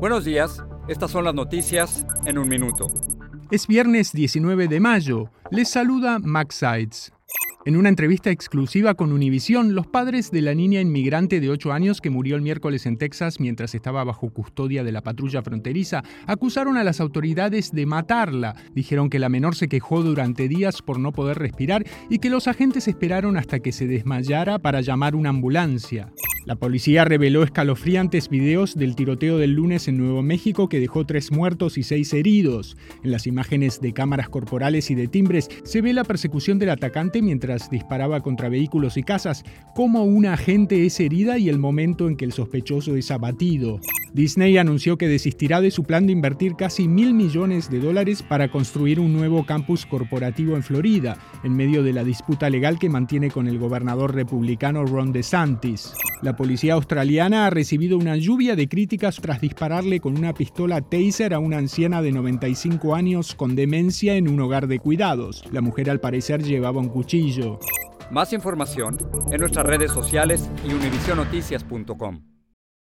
Buenos días, estas son las noticias en un minuto. Es viernes 19 de mayo. Les saluda Max Sides. En una entrevista exclusiva con Univision, los padres de la niña inmigrante de 8 años que murió el miércoles en Texas mientras estaba bajo custodia de la patrulla fronteriza acusaron a las autoridades de matarla. Dijeron que la menor se quejó durante días por no poder respirar y que los agentes esperaron hasta que se desmayara para llamar una ambulancia. La policía reveló escalofriantes videos del tiroteo del lunes en Nuevo México que dejó tres muertos y seis heridos. En las imágenes de cámaras corporales y de timbres se ve la persecución del atacante mientras disparaba contra vehículos y casas, cómo una agente es herida y el momento en que el sospechoso es abatido. Disney anunció que desistirá de su plan de invertir casi mil millones de dólares para construir un nuevo campus corporativo en Florida, en medio de la disputa legal que mantiene con el gobernador republicano Ron DeSantis. La policía australiana ha recibido una lluvia de críticas tras dispararle con una pistola taser a una anciana de 95 años con demencia en un hogar de cuidados. La mujer al parecer llevaba un cuchillo. Más información en nuestras redes sociales y univisionoticias.com.